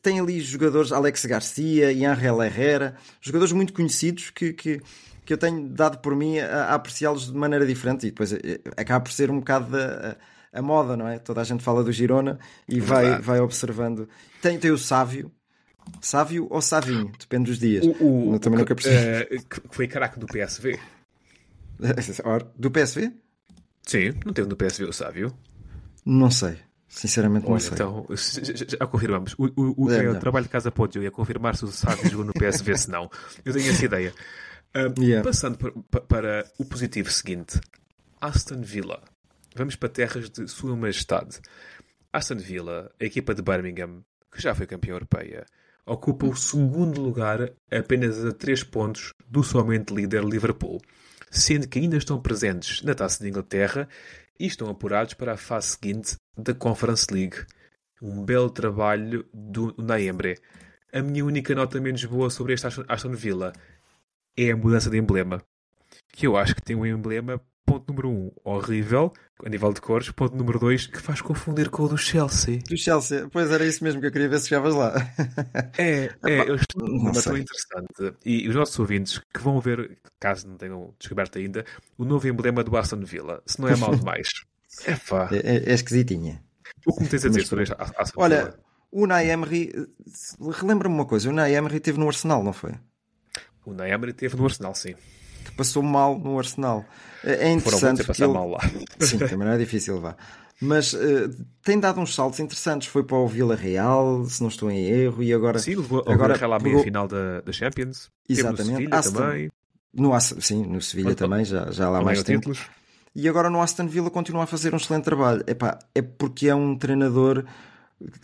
Tem ali jogadores, Alex Garcia e Angel Herrera, jogadores muito conhecidos que, que, que eu tenho dado por mim a, a apreciá-los de maneira diferente e depois eh, acaba por ser um bocado a, a, moda, não é? Toda a gente fala do Girona e vai, vai observando. Tem, tem o Sávio, Sávio ou Savinho, depende dos dias. O, o, também nunca percebi. Uh, que foi caraca do PSV. [LAUGHS] do PSV? Sim, não teve no PSV o Sávio. Não sei. Sinceramente não Olha, sei. Então, [LAUGHS] já, confirmamos. O, o, o, é, o trabalho de casa pode eu ia confirmar se o Sávio jogou no PSV, se não. Eu tenho essa ideia. Uh, yeah. Passando para, para, o positivo seguinte. Aston Villa. Vamos para terras de Sua Majestade. Aston Villa, a equipa de Birmingham, que já foi campeã europeia, ocupa o segundo lugar apenas a 3 pontos do somente líder Liverpool, sendo que ainda estão presentes na Taça de Inglaterra e estão apurados para a fase seguinte da Conference League. Um belo trabalho do Naembre. A minha única nota menos boa sobre este Aston Villa é a mudança de emblema. Que eu acho que tem um emblema ponto número 1, um, horrível, a nível de cores. Ponto número 2, que faz confundir com o do Chelsea. Do Chelsea, pois era isso mesmo que eu queria ver se chegavas lá. É, [LAUGHS] é, eu estou numa tão interessante. E os nossos ouvintes que vão ver, caso não tenham descoberto ainda, o novo emblema do Aston Villa, se não é mal demais. [LAUGHS] É. É, é, esquisitinha. O que me tens a dizer sobre a Aston Olha, Villa? o Naemri, relembra-me uma coisa, o Naemri esteve no Arsenal, não foi? O Naemri esteve no Arsenal, sim. Passou mal no Arsenal. É é Foram interessante. passar ele- mal lá. [LAUGHS] Sim, também não é difícil, vá. Mas eh, tem dado uns saltos interessantes. Foi para o Vila Real, se não estou em erro, e agora. Sim, levou agora agora à pegou- meia final da, da Champions. Exatamente. Aston- também. No, sim, no Sevilha também, já, já há lá mais tempo. títulos. E agora no Aston Villa continua a fazer um excelente trabalho. Epá, é porque é um treinador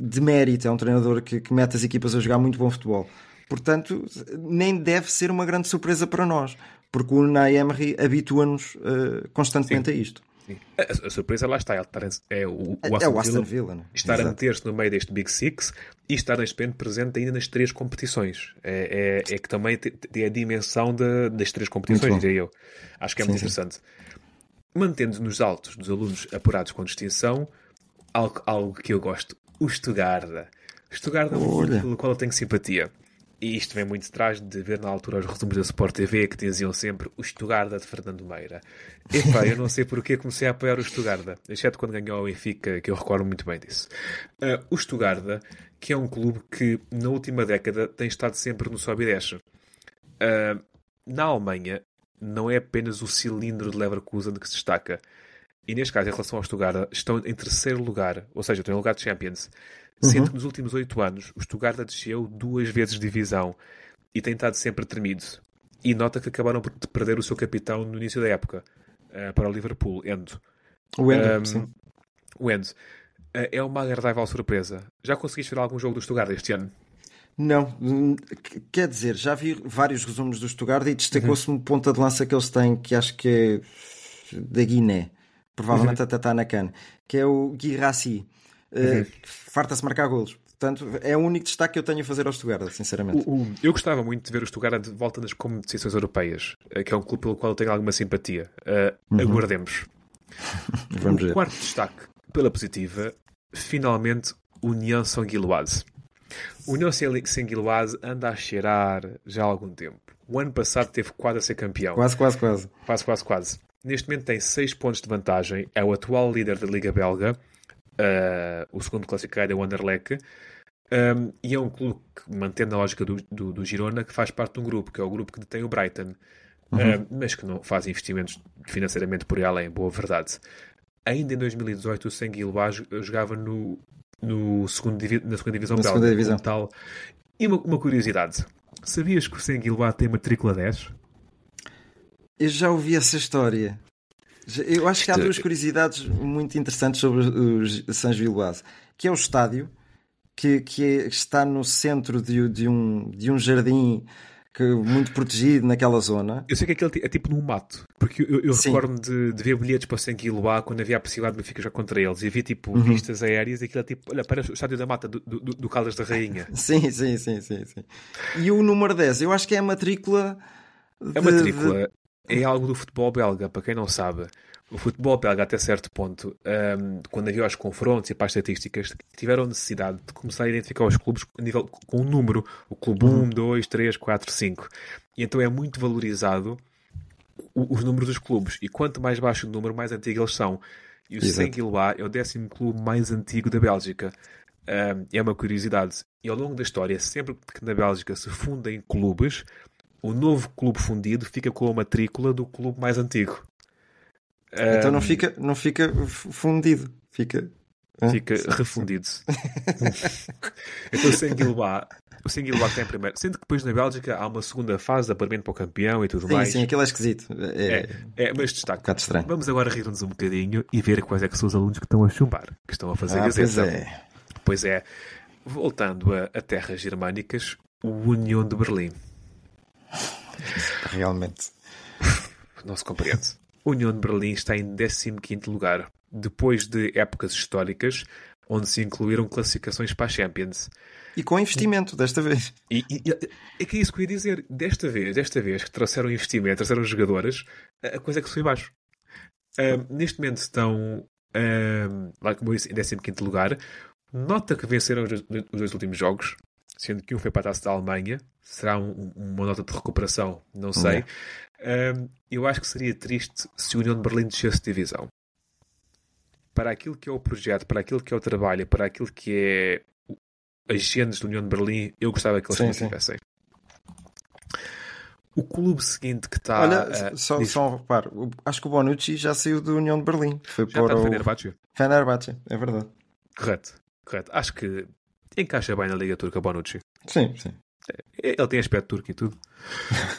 de mérito, é um treinador que, que mete as equipas a jogar muito bom futebol. Portanto, nem deve ser uma grande surpresa para nós, porque o Unai Emery habitua-nos eh, constantemente a isto. Sim. A, a surpresa lá está. É o, o É Aston o Aston Villa Villa, né? estar a Exato. meter-se no meio deste Big Six e estar neste momento presente ainda nas três competições. É, é, é que também te- tem a dimensão da- das três competições, diria eu. Acho que é Sim, muito sim. interessante. Mantendo nos altos dos alunos apurados com distinção, algo, algo que eu gosto, o Stuttgart. Stuttgart é um pelo qual eu tenho simpatia. E isto vem muito atrás de ver na altura os resumos da Sport TV que diziam sempre o Stuttgart de Fernando Meira. Epá, eu não sei porque comecei a apoiar o Stuttgart, exceto quando ganhou o Benfica, que eu recordo muito bem disso. Ah, o Stuttgart, que é um clube que na última década tem estado sempre no sobe e desce. Ah, na Alemanha, não é apenas o cilindro de Leverkusen que se destaca. E neste caso, em relação ao Stuttgart, estão em terceiro lugar, ou seja, estão em lugar de Champions. Sendo que nos últimos oito anos, o Stuttgart desceu duas vezes de divisão e tem estado sempre tremido. E nota que acabaram por perder o seu capitão no início da época eh, para o Liverpool, Endo. O Ender, Um, sim. O Endo. Eh, é uma agradável surpresa. Já conseguiste ver algum jogo do Stuttgart este ano? Não, hum, qu- quer dizer, já vi vários resumos do Stuttgart e destacou-se-me ponta de lança que eles têm, que acho que é da Guiné, provavelmente até está na CAN, que é o Guirassi. Uh, Farta-se marcar golos. Portanto, é o único destaque que eu tenho a fazer ao Stuttgart, sinceramente. O- o- eu gostava muito de ver o Stuttgart de volta nas competições europeias, eh, que é um clube pelo qual eu tenho alguma simpatia. Eh, Aguardemos. [LAUGHS] Vamos o ver. quarto destaque, pela positiva, finalmente, União São Giloise. União São Giloise anda a cheirar já há algum tempo. O ano passado teve quase a ser campeão. Quase, quase, quase. Quase, quase, quase. Neste momento tem 6 pontos de vantagem. É o atual líder da Liga Belga. Uh, o segundo classificado é o Anderlecht. Um, e é um clube que, mantendo a lógica do, do, do Girona, que faz parte de um grupo, que é o grupo que detém o Brighton. Um, mas que não faz investimentos financeiramente por aí além, boa verdade. Ainda em 2018 o Senguilbá jogava no, no segundo na segunda divisão Na belga. segunda divisão. como Tal. E uma, uma curiosidade. Sabias que o Senguilbá tem matrícula 10? Eu já ouvi essa história. Já- Eu acho que há Isto- duas curiosidades muito interessantes sobre os Sans Gilloise, que é o estádio, que, que é- está no centro de, de um, de um jardim que, muito protegido naquela zona. Eu sei que aquele é tipo num mato, porque eu, eu recordo-me de, de ver bilhetes para o 100 kg quando havia a possibilidade de Benfica jogar contra eles e havia tipo Uhum. vistas aéreas e aquilo é tipo, olha, para o estádio da mata do, do, do Caldas da Rainha. [LAUGHS] Sim, sim, sim, sim, sim. E o número 10, eu acho que é a matrícula. A de- matrícula é algo do futebol belga, para quem não sabe. O futebol belga, até certo ponto, ahm, quando havia os confrontos e para as estatísticas, tiveram necessidade de começar a identificar os clubes a nível, com um número. O clube 1, 2, 3, 4, 5. E então é muito valorizado o- os números dos clubes. E quanto mais baixo o número, mais antigo eles são. E o Exato. Saint-Gillois é o décimo clube mais antigo da Bélgica. Ahm, é uma curiosidade. E ao longo da história, sempre que na Bélgica se fundem clubes, o novo clube fundido fica com a matrícula do clube mais antigo. Então não Ahm, fica, não fica fundido, fica. Fica refundido. [LAUGHS] [LAUGHS] então o Saint-Gillois o Saint-Gillois tem a primeira. Sendo que depois na Bélgica há uma segunda fase de apuramento para o campeão e tudo Sim, mais. sim, aquilo é esquisito. É, É, é, mas destaque. um estranho. Vamos agora rir-nos um bocadinho e ver quais é que são os alunos que estão a chumbar, que estão a fazer Ah, pois gazeta. é. Pois é. Voltando a, a terras germânicas, o União de Berlim. [LAUGHS] Realmente. Não se compreende. União de Berlim está em 15º lugar, depois de épocas históricas onde se incluíram classificações para a Champions. E com investimento, desta vez. E, e- é que é isso que eu ia dizer. Desta vez, desta vez que trouxeram investimento, trouxeram jogadores, a coisa é que foi baixo. Neste momento estão, lá como eu disse, em 15 lugar. Nota que venceram os dois, os dois últimos jogos, sendo que um foi para a taça da Alemanha. Será um- um- uma nota de recuperação? Não sei. Ahm, eu acho que seria triste se o União de Berlim descesse de divisão. Para aquilo que é o projeto, para aquilo que é o trabalho, para aquilo que é as genes da União de Berlim, eu gostava que eles não sim. tivessem. O clube seguinte que está. Olha, só, só um reparo, acho que o Bonucci já saiu da União de Berlim. Foi já para o Fenerbahçe. Fenerbahçe, é verdade. Correto, correto. Acho que encaixa bem na Liga Turca Bonucci. Sim, sim. Ele tem aspecto turco e tudo.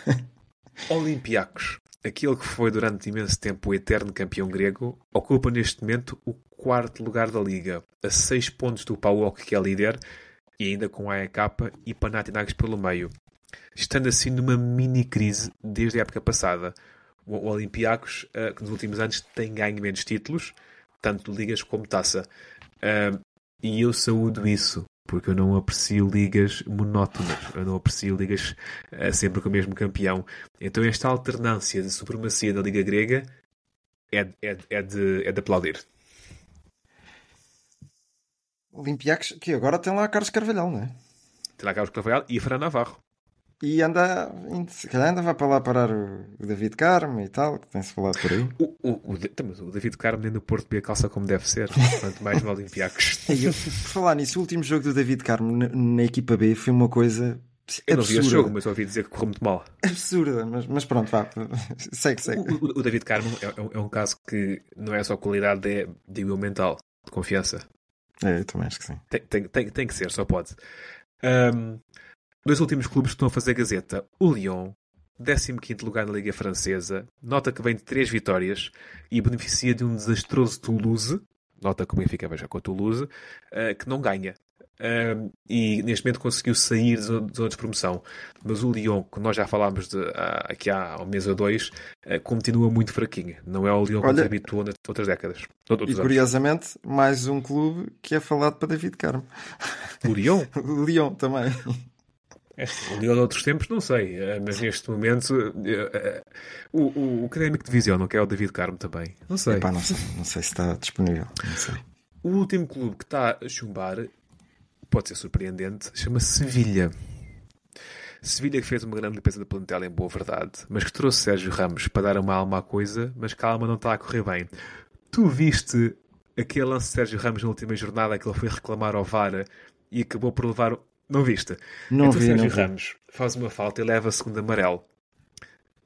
[LAUGHS] Olympiacos, aquele que foi durante imenso tempo o eterno campeão grego, ocupa neste momento o quarto lugar da Liga, a seis pontos do PAOK, que é líder, e ainda com a AEK e Panathinaikos pelo meio. Estando assim numa mini crise desde a época passada. O Olympiacos, eh, que nos últimos anos tem ganho menos títulos, tanto de ligas como taça. Ah, e eu saúdo isso, porque eu não aprecio ligas monótonas, eu não aprecio ligas eh, sempre com o mesmo campeão. Então esta alternância de supremacia da Liga Grega é, é, é, de, é de aplaudir. Olympiacos, que agora tem lá Carlos Carvalhal, não é? Tem lá Carlos Carvalhal e Fran Navarro. E anda, se calhar ainda vai para lá parar o o David Carmo e tal, que tem-se falado por aí. O, o, o, então, o David Carmo nem no Porto B calça como deve ser, quanto mais no Olympiacos. [LAUGHS] Eu, por falar nisso, o último jogo do David Carmo na, na equipa B foi uma coisa Eu não vi esse jogo, mas ouvi dizer que correu muito mal. Absurda, mas, mas pronto, vá, [LAUGHS] segue, segue. O, o- o David Carmo é, é um- é um caso que não é só qualidade, é nível mental, de confiança. É, eu também acho que sim. Tem, tem, tem, tem que ser, só pode. Ahm, dois últimos clubes que estão a fazer gazeta. O Lyon, 15 lugar na Liga Francesa. Nota que vem de três vitórias e beneficia de um desastroso Toulouse. Nota que o Benfica vai já com a Toulouse. ah, que não ganha. Ahm, e neste momento conseguiu sair da zona de promoção. Mas o Lyon, que nós já falámos de, ah, aqui há um mês ou dois, ah, continua muito fraquinho. Não é o Lyon que Olha- nos habituou nas outras décadas. Outros E anos. curiosamente, mais um clube que é falado para David Carmo. O Lyon? [LAUGHS] O Lyon também. É, O Lyon de outros tempos, não sei, eh, mas neste momento eh, eh, o, o, o académico de Viseu não quer o David Carmo também. Não sei. Epá, não sei, não sei se está disponível. Não sei. O último clube que está a chumbar pode ser surpreendente, chama-se Sevilha. Sevilha que fez uma grande limpeza da plantel em boa verdade, mas que trouxe Sérgio Ramos para dar uma alma à coisa, mas calma, não está a correr bem. Tu viste aquele lance de Sérgio Ramos na última jornada que ele foi reclamar ao VAR e acabou por levar. Não viste? Não então vi, Sérgio não vi. Ramos faz uma falta e leva segundo amarelo.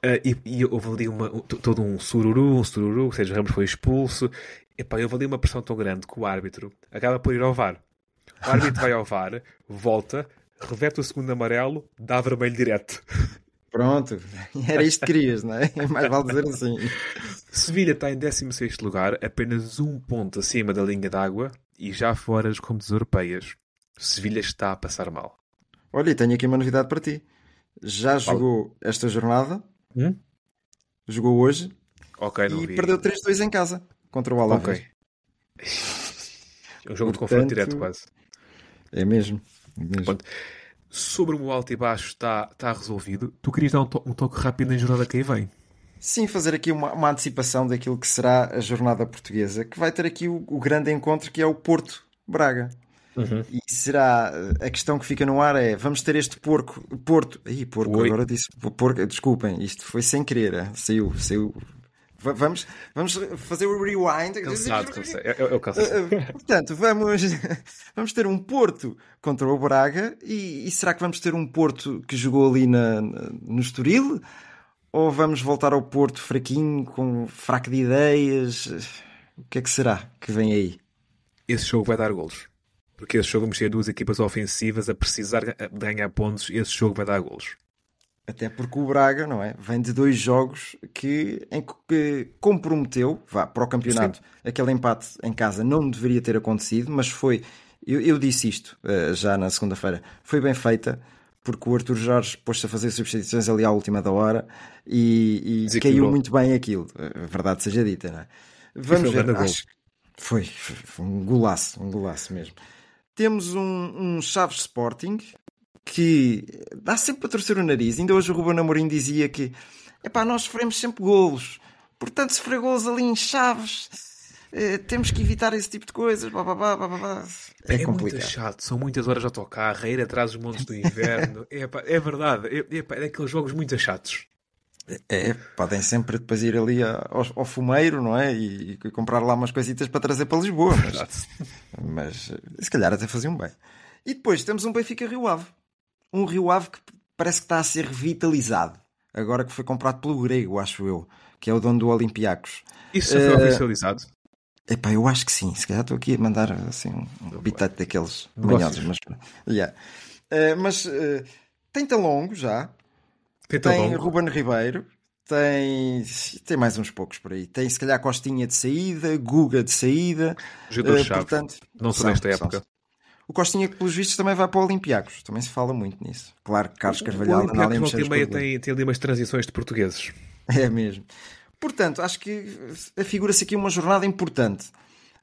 Ah, e, e houve ali uma, todo um sururu, um sururu, o Sérgio Ramos foi expulso. Epá, houve ali uma pressão tão grande que o árbitro acaba por ir ao VAR. O árbitro vai ao VAR, volta, reverte o segundo amarelo, dá vermelho direto. Pronto, era isto que querias, não é? Mais vale dizer assim. Sevilha está em 16 lugar, apenas um ponto acima da linha d'água e já fora das competições europeias. Sevilha está a passar mal. Olha, e tenho aqui uma novidade para ti. Já jogou esta jornada, Hum? jogou hoje Ok, não e vi. perdeu 3-2 em casa contra o Alavés. Ok. É um jogo de Portanto- confronto direto quase. É mesmo. é mesmo. Pronto. Sobre o alto e baixo está, está resolvido. Tu querias dar um, to- um toque rápido na jornada que aí vem? Sim, fazer aqui uma, uma antecipação daquilo que será a jornada portuguesa, que vai ter aqui o, o grande encontro que é o Porto Braga. E será a questão que fica no ar é: vamos ter este porco, Porto, aí porco, Oi. agora disse porco, desculpem, isto foi sem querer, eh, saiu, saiu. Va- Vamos, vamos fazer o rewind. Cansado, [LAUGHS] cansado. É o cansado. Uh, Portanto, vamos, [LAUGHS] vamos ter um Porto contra o Braga e, e será que vamos ter um Porto que jogou ali na- no Estoril? Ou vamos voltar ao Porto fraquinho, com fraco de ideias? O que é que será que vem aí? Esse jogo vai dar golos. Porque esse jogo vamos ter duas equipas ofensivas a precisar de ganhar pontos. Esse jogo vai dar golos. Até porque o Braga, não é? Vem de dois jogos que, em que comprometeu, vá, para o campeonato. Aquele empate em casa não deveria ter acontecido, mas foi. Eu, eu disse isto eh, já na segunda-feira. Foi bem feita, porque o Arthur Jorge pôs-se a fazer substituições ali à última da hora e, e caiu muito bem aquilo. A verdade seja dita, não é? Vamos ver. Acho foi, foi um golaço, um golaço mesmo. Temos um, um Chaves Sporting que dá sempre para torcer o nariz. Ainda hoje o Ruben Amorim dizia que epá, nós sofremos sempre golos, portanto, sofrer golos ali em Chaves, eh, temos que evitar esse tipo de coisas. Blá, blá, blá, blá, blá. É, muito complicado. chato. São muitas horas de autocarro, a ir atrás dos montes do inverno. [LAUGHS] é, pá, é verdade. É, é, pá, é daqueles jogos muito chatos. É, podem sempre depois ir ali ao, ao fumeiro, não é? E, e comprar lá umas coisitas para trazer para Lisboa. Mas, mas se calhar até faziam bem. E depois temos um Benfica Rio Ave. Um Rio Ave que parece que está a ser revitalizado. agora que foi comprado pelo grego, acho eu, que é o dono do Olympiacos. Isso já foi Eh, oficializado? Epá, eu acho que sim. Se calhar estou aqui a mandar assim um bitite daqueles manhosos, mas, yeah. Eh, mas eh, tem Talongo já, Tem longo. Ruben Ribeiro, tem, tem mais uns poucos por aí. Tem se calhar Costinha de saída, Guga de saída. Jogador-chave. eh, portanto, Não só nesta são. época. O Costinha, que pelos vistos, também vai para o Olympiacos. Também se fala muito nisso. Claro que Carlos Carvalhal o Olympiacos volta e meia coisas. tem, tem ali umas transições de portugueses. [LAUGHS] É mesmo. Portanto, acho que afigura-se aqui uma jornada importante,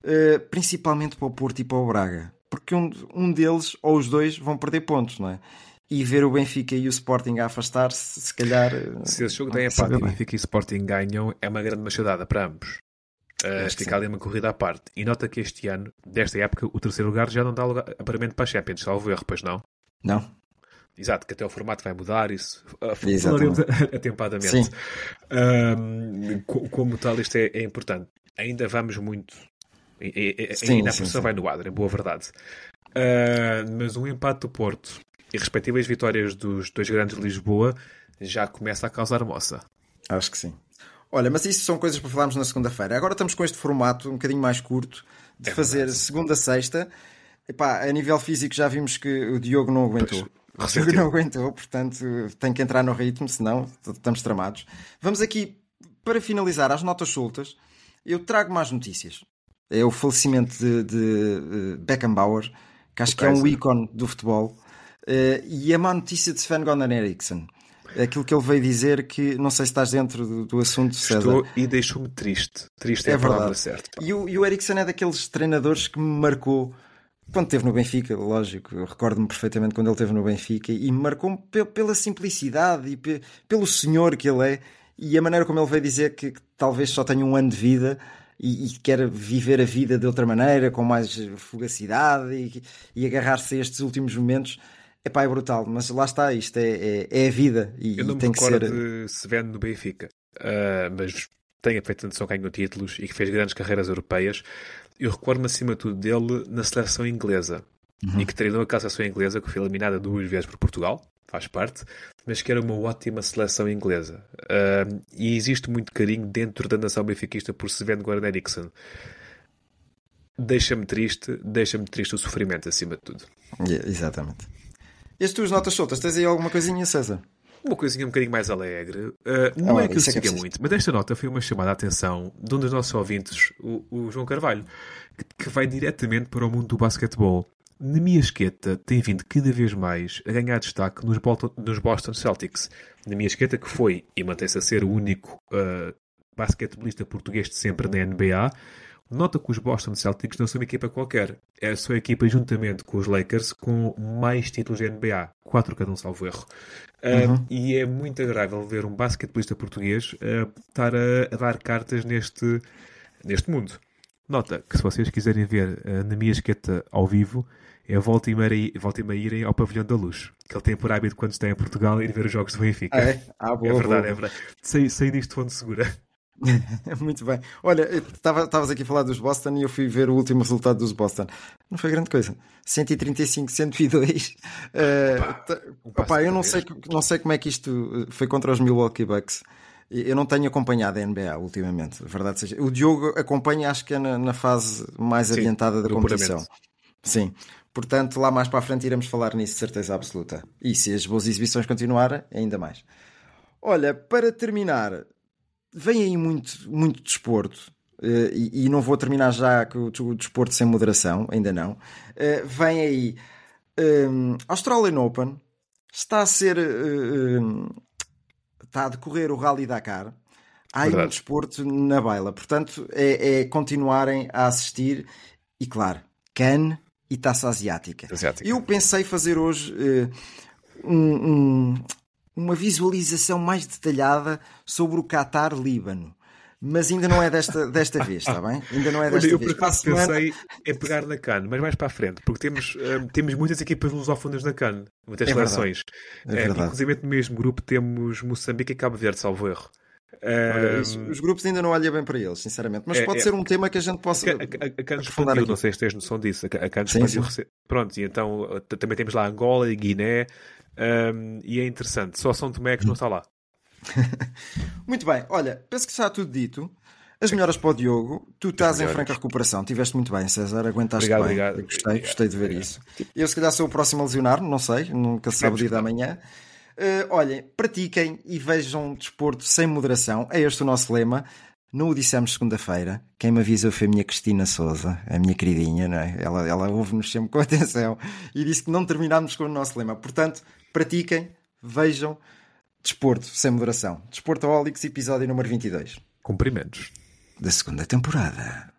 eh, principalmente para o Porto e para o Braga, porque um, um deles ou os dois vão perder pontos, não é? E ver o Benfica e o Sporting a afastar-se, se calhar. eh, Se esse jogo saber empate e bem. Benfica e Sporting ganham, é uma grande machadada para ambos. Uh, Acho que fica ali uma corrida à parte. E nota que este ano, desta época, o terceiro lugar já não dá lugar aparentemente para a Champions, salvo erro, pois não? Não? Exato, que até o formato vai mudar, isso Exatamente. falaremos [LAUGHS] atempadamente. Sim. Um, co- como tal, isto é, é importante. Ainda vamos muito. e- e- Sim, ainda a pressão sim. vai no adro, é boa verdade. Uh, mas um empate do Porto e respectivas vitórias dos dois grandes de Lisboa já começa a causar moça. Acho que sim. Olha, mas isso são coisas para falarmos na segunda-feira. Agora estamos com este formato um bocadinho mais curto de É fazer segunda a sexta. Epá, a nível físico já vimos que o Diogo não aguentou. [LAUGHS] O Diogo não aguentou, portanto tem que entrar no ritmo, senão estamos tramados. Vamos aqui, para finalizar, às notas soltas, eu trago mais notícias. É o falecimento de, de eh, Beckenbauer, que acho que é um ícone do futebol, e a má notícia de Sven Goran Eriksson. Aquilo que ele veio dizer que, não sei se estás dentro do, do assunto, César. Estou e deixou-me triste. Triste é, É a palavra verdade. certa. E o, e o Eriksen é daqueles treinadores que me marcou quando esteve no Benfica, lógico. Eu recordo-me perfeitamente quando ele esteve no Benfica e me marcou-me pe- pela simplicidade e pe- pelo senhor que ele é e a maneira como ele veio dizer que, que talvez só tenha um ano de vida e, e quer viver a vida de outra maneira, com mais fugacidade e, e agarrar-se a estes últimos momentos. Epá, é brutal, mas lá está, isto é, é, é a vida e, Eu e não me tem que recordo ser. de Sven no Benfica, Ah, mas tenho a noção que ganhou títulos e que fez grandes carreiras europeias. Eu recordo-me acima de tudo dele na seleção inglesa Uhum. e que treinou a seleção inglesa, que foi eliminada duas vezes por Portugal, faz parte, mas que era uma ótima seleção inglesa. Ah, e existe muito carinho dentro da nação benfiquista por Sven Goran Eriksson. Deixa-me triste, deixa-me triste o sofrimento acima de tudo. Yeah, exatamente. E as tuas notas soltas, tens aí alguma coisinha, César? Uma coisinha um bocadinho mais alegre. Uh, não Ah, é que eu é é siga preciso. muito, mas esta nota foi uma chamada à atenção de um dos nossos ouvintes, o, o João Carvalho, que, que vai diretamente para o mundo do basquetebol. Nemiasqueta tem vindo cada vez mais a ganhar destaque nos, Boston Celtics. Nemiasqueta que foi e mantém-se a ser o único uh, basquetebolista português de sempre na NBA. Nota que os Boston Celtics não são uma equipa qualquer. É a sua equipa, juntamente com os Lakers, com mais títulos de NBA. Quatro cada um, salvo erro. Uh, E é muito agradável ver um basquetebolista português uh, estar a, a dar cartas neste, neste mundo. Nota que se vocês quiserem ver uh, na minha esqueta ao vivo, é volta e, meia, volta e meia irem ao Pavilhão da Luz. Que ele tem por hábito quando está em Portugal ir ver os jogos do Benfica. Ah, é? Ah, [LAUGHS] boa, é verdade, boa. é verdade. Sei, sei disto de fonte segura. [LAUGHS] Muito bem. Olha, estavas aqui a falar dos Boston e eu fui ver o último resultado dos Boston. Não foi grande coisa. 135, 102. Uh, passo eu não de sei, não sei como é que isto uh, foi contra os Milwaukee Bucks. Eu não tenho acompanhado a NBA ultimamente, verdade seja. O Diogo acompanha, acho que é na, na fase mais Sim, adiantada da competição. Sim. Portanto, lá mais para a frente iremos falar nisso, de certeza absoluta. E se as boas exibições continuarem, ainda mais. Olha, para terminar, vem aí muito, muito desporto. eh, e, e não vou terminar já com o, desporto sem moderação, ainda não. Eh, vem aí um, Australian Open, está a ser. um, está a decorrer o Rally Dakar. Há aí um desporto na baila. Portanto, é, é continuarem a assistir. E claro, Cannes e Taça Asiática. Asiática. Eu pensei fazer hoje um- um- uma visualização mais detalhada sobre o Qatar-Líbano. Mas ainda não é desta, desta vez, está bem? Ainda não é desta eu vez. por Para a acaso semana- pensei em pegar na CAN, mas mais para a frente, porque temos, hum, temos muitas equipas lusófonas na CAN, muitas É seleções. É Eh, inclusive no mesmo grupo temos Moçambique e Cabo Verde, salvo erro. Olha, Hum, isso- os grupos ainda não olham bem para eles, sinceramente. Mas É- pode é- ser um tema que a gente possa. A, a, a CAN aprofundar expandiu, aqui. não sei se tens noção disso. A A CAN Sim, expandiu. sim. rece- Pronto, e então também temos lá Angola e Guiné, hum, e é interessante. Só São Tomé é que não está lá. [LAUGHS] Muito bem, olha, penso que está tudo dito. As melhoras para o Diogo. Tu estás em franca recuperação. Tiveste muito bem, César. Aguentaste Obrigado, bem. obrigado. Gostei, Obrigado, gostei de ver obrigado. isso. Eu, se calhar, sou o próximo a lesionar, não sei. Nunca se sabe o dia da manhã. Eh, olhem, pratiquem e vejam desporto sem moderação. É este o nosso lema. Não o dissemos segunda-feira. Quem me avisou foi a minha Cristina Souza, a minha queridinha, não é? Ela, ela ouve-nos sempre com [LAUGHS] atenção e disse que não terminámos com o nosso lema. Portanto, pratiquem, vejam desporto sem moderação. Desportoholics, episódio número 22 Cumprimentos. da segunda temporada.